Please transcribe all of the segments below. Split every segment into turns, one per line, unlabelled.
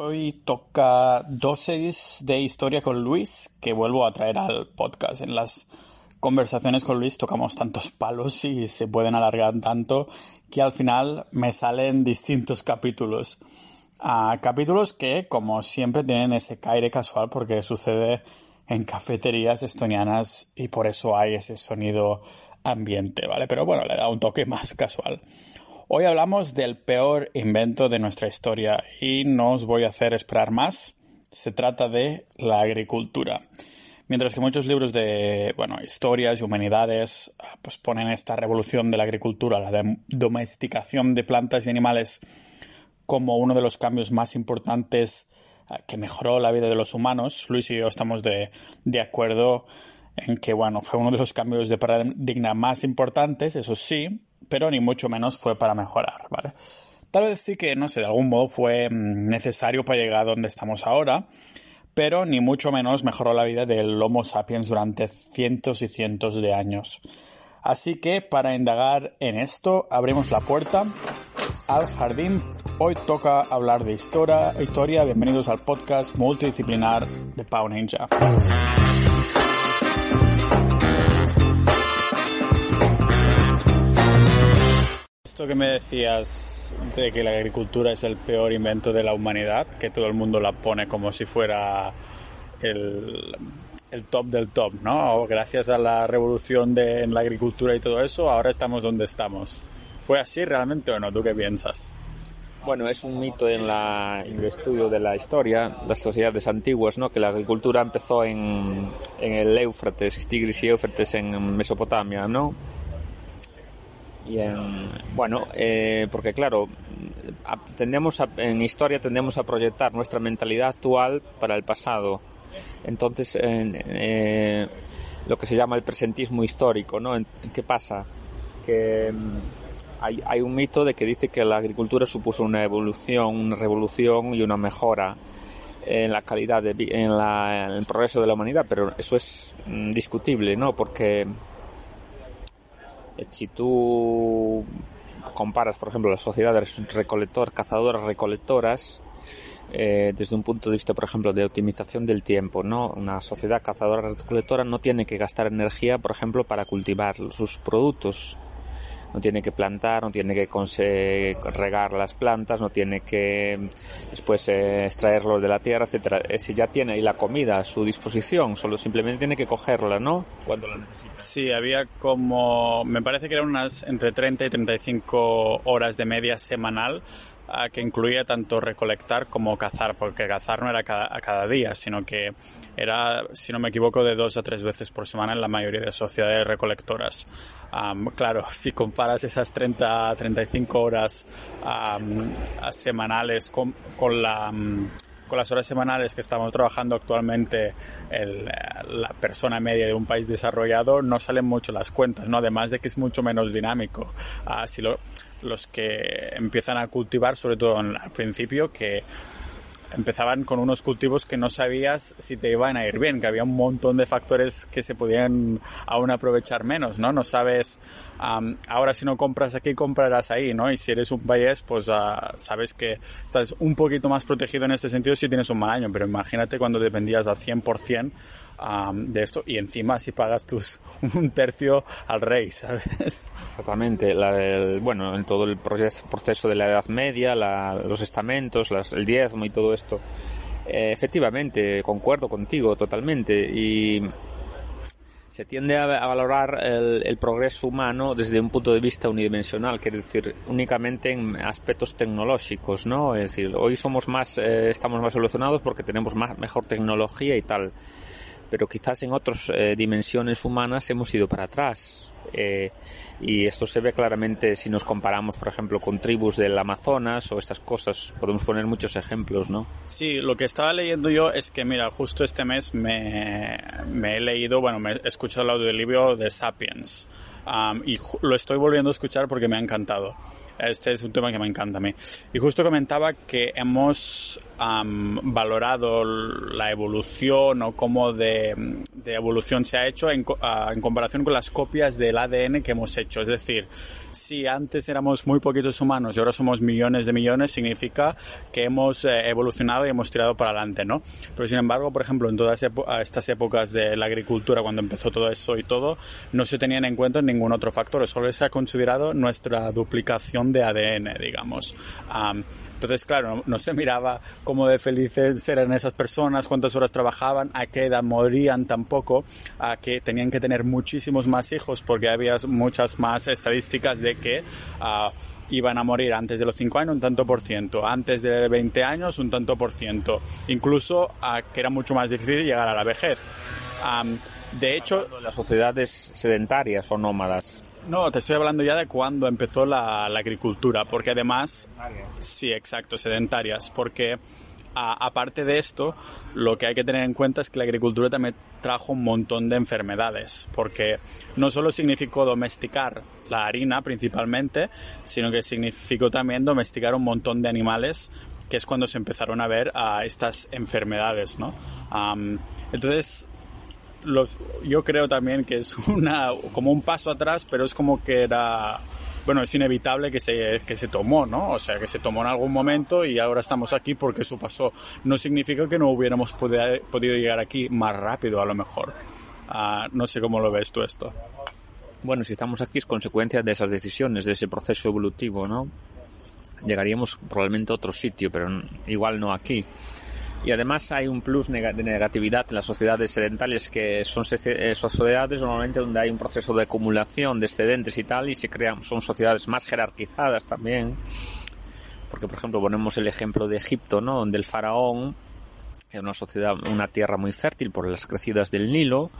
Hoy toca dosis de historia con Luis que vuelvo a traer al podcast. En las conversaciones con Luis tocamos tantos palos y se pueden alargar tanto que al final me salen distintos capítulos. Ah, capítulos que, como siempre, tienen ese caire casual porque sucede en cafeterías estonianas y por eso hay ese sonido ambiente, ¿vale? Pero bueno, le da un toque más casual. Hoy hablamos del peor invento de nuestra historia y no os voy a hacer esperar más. Se trata de la agricultura. Mientras que muchos libros de, bueno, historias y humanidades ah, pues ponen esta revolución de la agricultura, la domesticación de plantas y animales como uno de los cambios más importantes ah, que mejoró la vida de los humanos, Luis y yo estamos de, de acuerdo en que, bueno, fue uno de los cambios de paradigma más importantes, eso sí, pero ni mucho menos fue para mejorar, ¿vale? Tal vez sí que, no sé, de algún modo fue mm, necesario para llegar a donde estamos ahora, pero ni mucho menos mejoró la vida del Homo sapiens durante cientos y cientos de años. Así que para indagar en esto, abrimos la puerta al jardín. Hoy toca hablar de historia. historia. Bienvenidos al podcast multidisciplinar de Pau Ninja. Esto que me decías de que la agricultura es el peor invento de la humanidad, que todo el mundo la pone como si fuera el, top del top, ¿no? Gracias a la revolución de, en la agricultura y todo eso, ahora estamos donde estamos. ¿Fue así realmente o no? ¿Tú qué piensas?
Bueno, es un mito en, la, el estudio de la historia, las sociedades antiguas, ¿no? que la agricultura empezó en, en el Éufrates, Tigris y Éufrates en Mesopotamia, ¿no? Y en, bueno, eh, porque claro, tendemos en historia tendemos a proyectar nuestra mentalidad actual para el pasado. Entonces, eh, lo que se llama el presentismo histórico, ¿no? ¿Qué pasa? Que mm, hay, hay, un mito de que dice que la agricultura supuso una evolución, una revolución y una mejora en la calidad de, en, la, en el progreso de la humanidad, pero eso es mm, discutible, ¿no? Porque si tú comparas, por ejemplo, las sociedades recolector, cazadoras, recolectoras, eh, desde un punto de vista, por ejemplo, de optimización del tiempo, ¿no? Una sociedad cazadora recolectora no tiene que gastar energía, por ejemplo, para cultivar sus productos no tiene que plantar, no tiene que regar las plantas, no tiene que después eh, extraerlo de la tierra, etcétera. Eh, si ya tiene ahí la comida a su disposición, solo simplemente tiene que cogerla, ¿no? Cuando la necesita.
Sí, había como, me parece que eran unas entre 30 y 35 horas de media semanal que incluía tanto recolectar como cazar, porque cazar no era cada, a cada día, sino que era, si no me equivoco, de dos a tres veces por semana en la mayoría de sociedades recolectoras. claro, si comparas esas 30 35 horas semanales con, con la con las horas semanales que estamos trabajando actualmente la persona media de un país desarrollado no salen mucho las cuentas, ¿no? Además de que es mucho menos dinámico. Ah, si lo, los que empiezan a cultivar, sobre todo al principio, que empezaban con unos cultivos que no sabías si te iban a ir bien, que había un montón de factores que se podían aún aprovechar menos, ¿no? No sabes, ahora si no compras aquí, comprarás ahí, ¿no? Y si eres un país, pues uh, sabes que estás un poquito más protegido en este sentido si tienes un mal año, pero imagínate cuando dependías al 100% de esto y encima si pagas tus un tercio al rey, ¿sabes?
Exactamente, bueno, en todo el proceso de la Edad Media, los estamentos, el diezmo y todo esto. Eh, efectivamente, concuerdo contigo totalmente y se tiende a, valorar el, progreso humano desde un punto de vista unidimensional, quiere decir, únicamente en aspectos tecnológicos, ¿no? Es decir, hoy somos más, eh, estamos más evolucionados porque tenemos más, mejor tecnología y tal pero quizás en otras eh, dimensiones humanas hemos ido para atrás. Eh, y esto se ve claramente si nos comparamos, por ejemplo, con tribus del Amazonas o estas cosas. Podemos poner muchos ejemplos, ¿no?
Sí, lo que estaba leyendo yo es que, mira, justo este mes me, he leído, bueno, me he escuchado el audiolibro de Sapiens. y lo estoy volviendo a escuchar porque me ha encantado. Este es un tema que me encanta a mí. Y justo comentaba que hemos valorado la evolución o cómo de, evolución se ha hecho en, comparación con las copias del ADN que hemos hecho. Es decir, si antes éramos muy poquitos humanos y ahora somos millones de millones, significa que hemos eh, evolucionado y hemos tirado para adelante, ¿no? Pero sin embargo, por ejemplo, en todas estas épocas de la agricultura, cuando empezó todo eso y todo, no se tenían en cuenta ningún otro factor, solo se ha considerado nuestra duplicación de ADN, digamos. Entonces, claro, no, se miraba cómo de felices eran esas personas, cuántas horas trabajaban, a qué edad morían tampoco, a que tenían que tener muchísimos más hijos porque había muchas más estadísticas de que uh, iban a morir antes de los 5 años un tanto por ciento, antes de 20 años un tanto por ciento, incluso a que era mucho más difícil llegar a la vejez. de hecho,
las sociedades sedentarias o nómadas.
No, te estoy hablando ya de cuando empezó la, la agricultura, porque además, sí, exacto, sedentarias, porque aparte de esto, lo que hay que tener en cuenta es que la agricultura también trajo un montón de enfermedades, porque no solo significó domesticar la harina principalmente, sino que significó también domesticar un montón de animales, que es cuando se empezaron a ver a estas enfermedades, ¿no? entonces, los, yo creo también que es una, como un paso atrás, pero es como que era bueno, es inevitable que se, que se tomó, ¿no? O sea, que se tomó en algún momento y ahora estamos aquí porque eso pasó. No significa que no hubiéramos podido llegar aquí más rápido, a lo mejor. Ah, no sé cómo lo ves tú esto.
Bueno, si estamos aquí es consecuencia de esas decisiones, de ese proceso evolutivo, ¿no? Llegaríamos probablemente a otro sitio, pero igual no aquí. Y además hay un plus de negatividad en las sociedades sedentarias que son sociedades normalmente donde hay un proceso de acumulación de excedentes y tal y se crean, son sociedades más jerarquizadas también. Porque por ejemplo ponemos el ejemplo de Egipto, ¿no? Donde el faraón era una sociedad, una tierra muy fértil por las crecidas del Nilo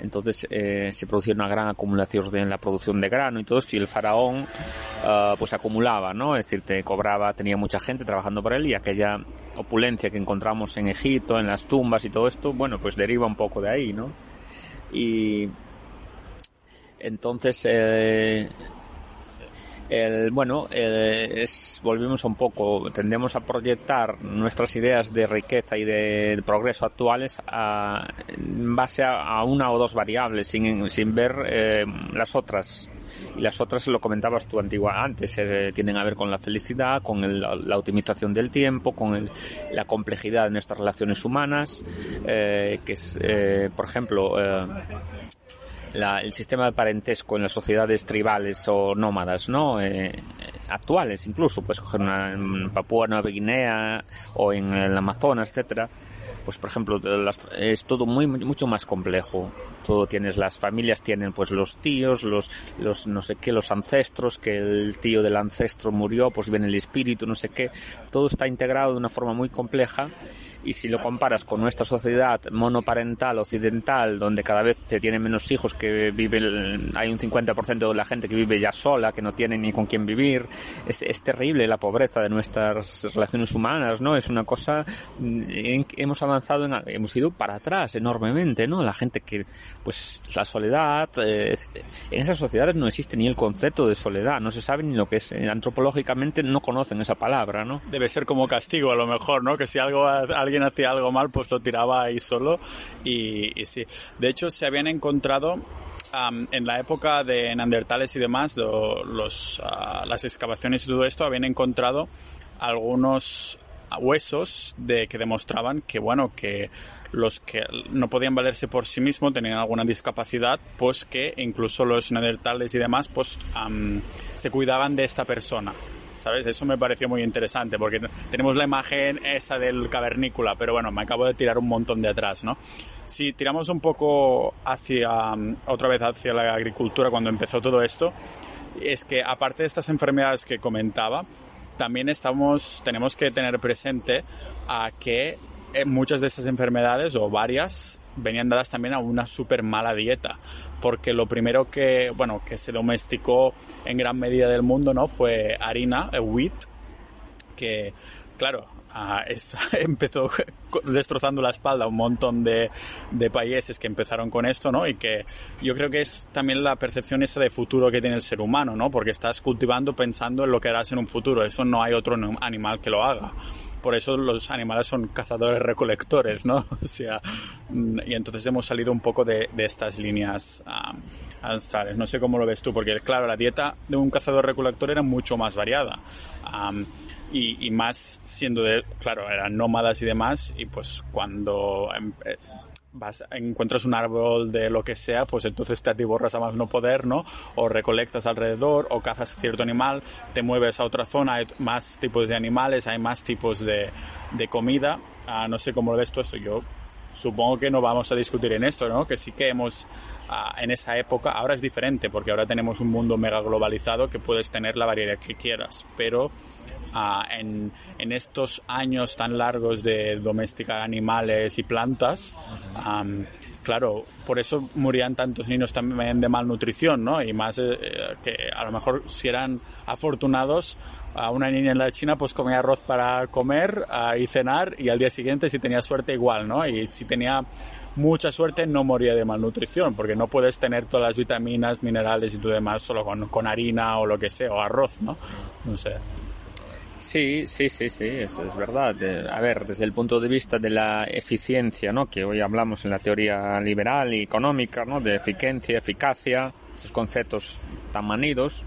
entonces eh, se producía una gran acumulación en la producción de grano y todo esto y el faraón uh, pues acumulaba, ¿no? Es decir, te cobraba, tenía mucha gente trabajando por él y aquella opulencia que encontramos en Egipto, en las tumbas y todo esto, bueno, pues deriva un poco de ahí, ¿no? Y entonces eh, el, bueno, es, volvemos un poco, tendemos a proyectar nuestras ideas de riqueza y de progreso actuales a, en base a, una o dos variables, sin, sin ver eh, las otras. Y las otras, lo comentabas tú antigua antes, eh, tienen a ver con la felicidad, con la optimización del tiempo, con la complejidad de nuestras relaciones humanas, eh, que es, por ejemplo, el sistema de parentesco en las sociedades tribales o nómadas, ¿no? Eh, actuales incluso, pues una en Papúa Nueva Guinea o en el Amazonas, etcétera, pues por ejemplo es todo muy mucho más complejo todo tienes las familias tienen pues los tíos los los no sé qué los ancestros que el tío del ancestro murió pues viene el espíritu no sé qué todo está integrado de una forma muy compleja y si lo comparas con nuestra sociedad monoparental occidental, donde cada vez se tienen menos hijos, que vive, hay un 50% de la gente que vive ya sola, que no tiene ni con quién vivir, es, es terrible la pobreza de nuestras relaciones humanas, ¿no? Es una cosa, mm, hemos avanzado, en, hemos ido para atrás enormemente, ¿no? La gente que, pues, la soledad, eh, en esas sociedades no existe ni el concepto de soledad, no se sabe ni lo que es, eh, antropológicamente no conocen esa palabra, ¿no?
Debe ser como castigo a lo mejor, ¿no? Que si algo, alguien hacía algo mal, pues lo tiraba ahí solo. Y, sí, de hecho se habían encontrado en la época de Neandertales y demás, los, ah, las excavaciones y todo esto, habían encontrado algunos huesos de que demostraban que bueno que los que no podían valerse por sí mismos tenían alguna discapacidad pues que incluso los neandertales y demás pues se cuidaban de esta persona Eso me pareció muy interesante porque tenemos la imagen esa del cavernícola, pero bueno, me acabo de tirar un montón de atrás, ¿no? Si tiramos un poco hacia, otra vez hacia la agricultura cuando empezó todo esto, es que aparte de estas enfermedades que comentaba, también estamos, tenemos que tener presente a que eh, muchas de estas enfermedades o varias venían dadas también a una súper mala dieta porque lo primero que, bueno, que se domesticó en gran medida del mundo, ¿no? Fue harina, el wheat, que, claro, ah, empezó destrozando la espalda a un montón de, de, países que empezaron con esto, ¿no? Y que yo creo que es también la percepción esa de futuro que tiene el ser humano, ¿no? Porque estás cultivando pensando en lo que harás en un futuro. Eso no hay otro animal que lo haga por eso los animales son cazadores recolectores, ¿no? O sea, mm, y entonces hemos salido un poco de, estas líneas um, ancestrales. No sé cómo lo ves tú, porque claro, la dieta de un cazador recolector era mucho más variada. Y, más siendo de, claro, eran nómadas y demás, y pues cuando em, eh, encuentras un árbol de lo que sea, pues entonces te atiborras a más no poder, ¿no? O recolectas alrededor, o cazas cierto animal, te mueves a otra zona, hay más tipos de animales, hay más tipos de, de comida. Ah, no sé cómo lo ves tú eso, yo supongo que no vamos a discutir en esto, ¿no? Que sí que hemos, ah, en esa época, ahora es diferente, porque ahora tenemos un mundo mega globalizado que puedes tener la variedad que quieras, pero ah, en, en, estos años tan largos de domesticar animales y plantas, claro, por eso morían tantos niños también de malnutrición, ¿no? Y más eh, que a lo mejor si eran afortunados, a una niña en la China pues comía arroz para comer y cenar y al día siguiente si tenía suerte igual, ¿no? Y si tenía mucha suerte no moría de malnutrición porque no puedes tener todas las vitaminas, minerales y todo demás solo con, con harina o lo que sea, o arroz, ¿no? No sé.
Sí, sí, sí, sí, es verdad. A ver, desde el punto de vista de la eficiencia, ¿no? Que hoy hablamos en la teoría liberal y económica, ¿no? De eficiencia, eficacia, esos conceptos tan manidos,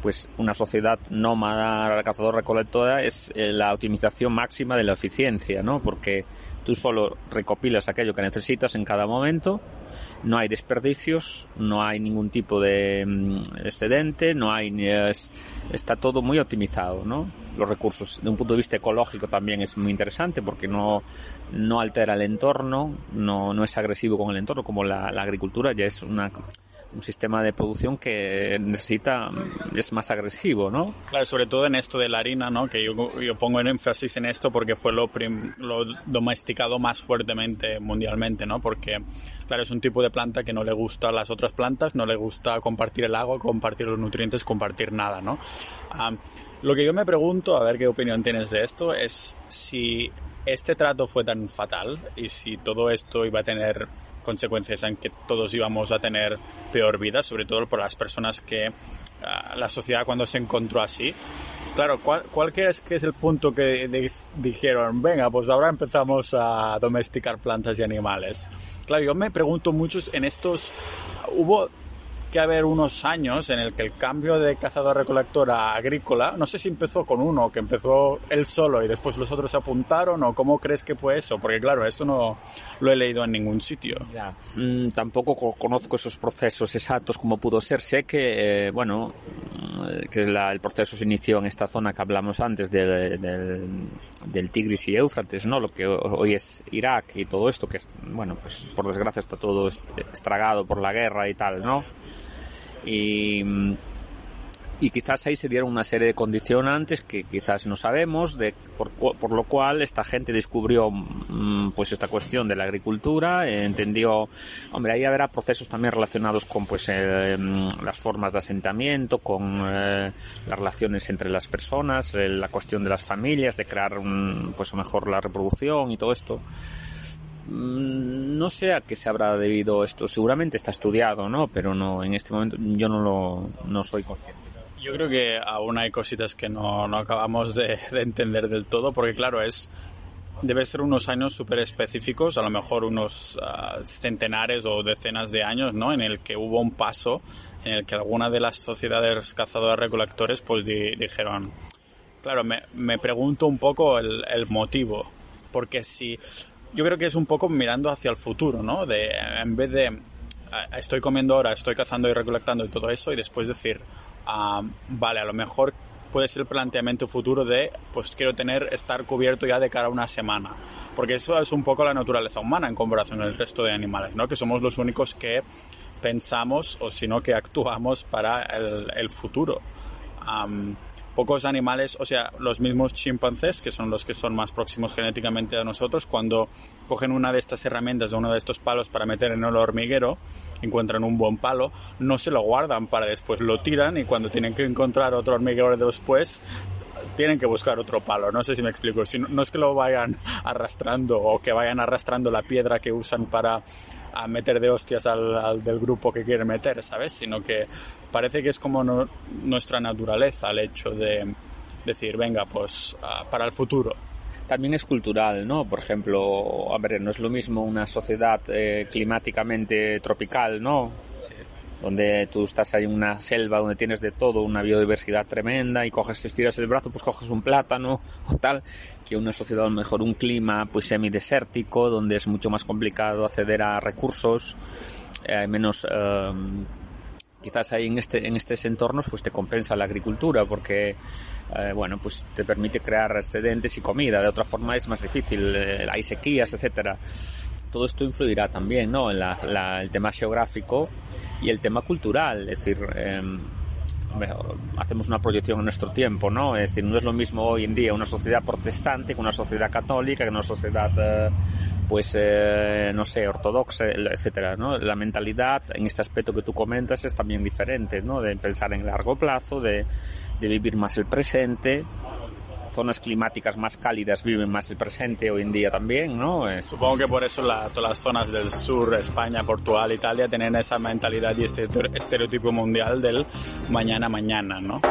pues una sociedad nómada, cazador-recolectora es eh, la optimización máxima de la eficiencia, ¿no? Porque tú solo recopilas aquello que necesitas en cada momento no hay desperdicios, no hay ningún tipo de mm, excedente, no hay está todo muy optimizado, ¿no? Los recursos, de un punto de vista ecológico también es muy interesante porque no, no altera el entorno, no, no es agresivo con el entorno, como la agricultura ya es una un sistema de producción que necesita, es más agresivo, ¿no?
Claro, sobre todo en esto de la harina, ¿no? Que yo, yo pongo en énfasis en esto porque fue lo, lo domesticado más fuertemente mundialmente, ¿no? Porque, claro, es un tipo de planta que no le gusta a las otras plantas, no le gusta compartir el agua, compartir los nutrientes, compartir nada, ¿no? lo que yo me pregunto, a ver qué opinión tienes de esto, es si este trato fue tan fatal y si todo esto iba a tener consecuencias en que todos íbamos a tener peor vida, sobre todo por las personas que ah, la sociedad cuando se encontró así. Claro, ¿cuál, cuál crees que es el punto que dijeron, venga, pues ahora empezamos a domesticar plantas y animales? Claro, yo me pregunto muchos en estos, hubo que haber unos años en el que el cambio de cazador-recolector a agrícola, no sé si empezó con uno, que empezó él solo y después los otros se apuntaron, o cómo crees que fue eso, porque claro, esto no lo he leído en ningún sitio.
Mm, tampoco conozco esos procesos exactos como pudo ser. Sé que, eh, bueno, mm, que el proceso se inició en esta zona que hablamos antes del, del Tigris y Éufrates, ¿no? Lo que hoy es Irak y todo esto, que, bueno, pues por desgracia está todo estragado por la guerra y tal, ¿no? Y, y quizás ahí se dieron una serie de condicionantes que quizás no sabemos, de, por, por lo cual esta gente descubrió mm, pues esta cuestión de la agricultura, entendió, hombre, ahí habrá procesos también relacionados con pues eh, mm, las formas de asentamiento, con eh, las relaciones entre las personas, eh, la cuestión de las familias, de crear un, pues mejor la reproducción y todo esto. Mm, no sé a qué se habrá debido esto. Seguramente está estudiado, ¿no? Pero no, en este momento yo no lo no soy consciente.
Yo creo que aún hay cositas que no, no acabamos de, entender del todo, porque claro, es debe ser unos años súper específicos, a lo mejor unos ah, centenares o decenas de años, ¿no? En el que hubo un paso en el que alguna de las sociedades cazadoras recolectores pues dijeron, claro, me, me, pregunto un poco el, el motivo, porque si yo creo que es un poco mirando hacia el futuro, ¿no? De, en vez de estoy comiendo ahora, estoy cazando y recolectando y todo eso, y después decir, ah, vale, a lo mejor puede ser el planteamiento futuro de, pues quiero tener, estar cubierto ya de cara a una semana. Porque eso es un poco la naturaleza humana en comparación con el resto de animales, ¿no? Que somos los únicos que pensamos o sino que actuamos para el, el futuro pocos animales, o sea, los mismos chimpancés, que son los que son más próximos genéticamente a nosotros, cuando cogen una de estas herramientas o uno de estos palos para meter en el hormiguero, encuentran un buen palo, no se lo guardan para después, lo tiran y cuando tienen que encontrar otro hormiguero después, tienen que buscar otro palo, no sé si me explico, si no, no es que lo vayan arrastrando o que vayan arrastrando la piedra que usan para a meter de hostias al, al, del grupo que quieren meter, ¿sabes? Sino que parece que es como no, nuestra naturaleza el hecho de decir, venga, pues uh, para el futuro.
También es cultural, ¿no? Por ejemplo, a ver, no es lo mismo una sociedad eh, climáticamente tropical, ¿no?
Sí
donde tú estás ahí en una selva donde tienes de todo, una biodiversidad tremenda y coges, estiras el brazo, pues coges un plátano o tal, que una sociedad a lo mejor un clima pues semidesértico, donde es mucho más complicado acceder a recursos, eh, menos eh, quizás ahí en este en estos entornos pues te compensa la agricultura porque eh, bueno pues te permite crear excedentes y comida. De otra forma es más difícil eh, hay sequías etcétera. Todo esto influirá también no en la, el tema geográfico y el tema cultural, es decir, eh, hacemos una proyección en nuestro tiempo, ¿no? Es decir, no es lo mismo hoy en día una sociedad protestante que una sociedad católica, que una sociedad, eh, pues, eh, no sé, ortodoxa, etcétera, ¿no? La mentalidad en este aspecto que tú comentas es también diferente, ¿no? De pensar en largo plazo, de, de vivir más el presente, zonas climáticas más cálidas viven más el presente hoy en día también, ¿no?
Es... Supongo que por eso la, todas las zonas del sur, España, Portugal, Italia, tienen esa mentalidad y este estereotipo mundial del mañana mañana, ¿no?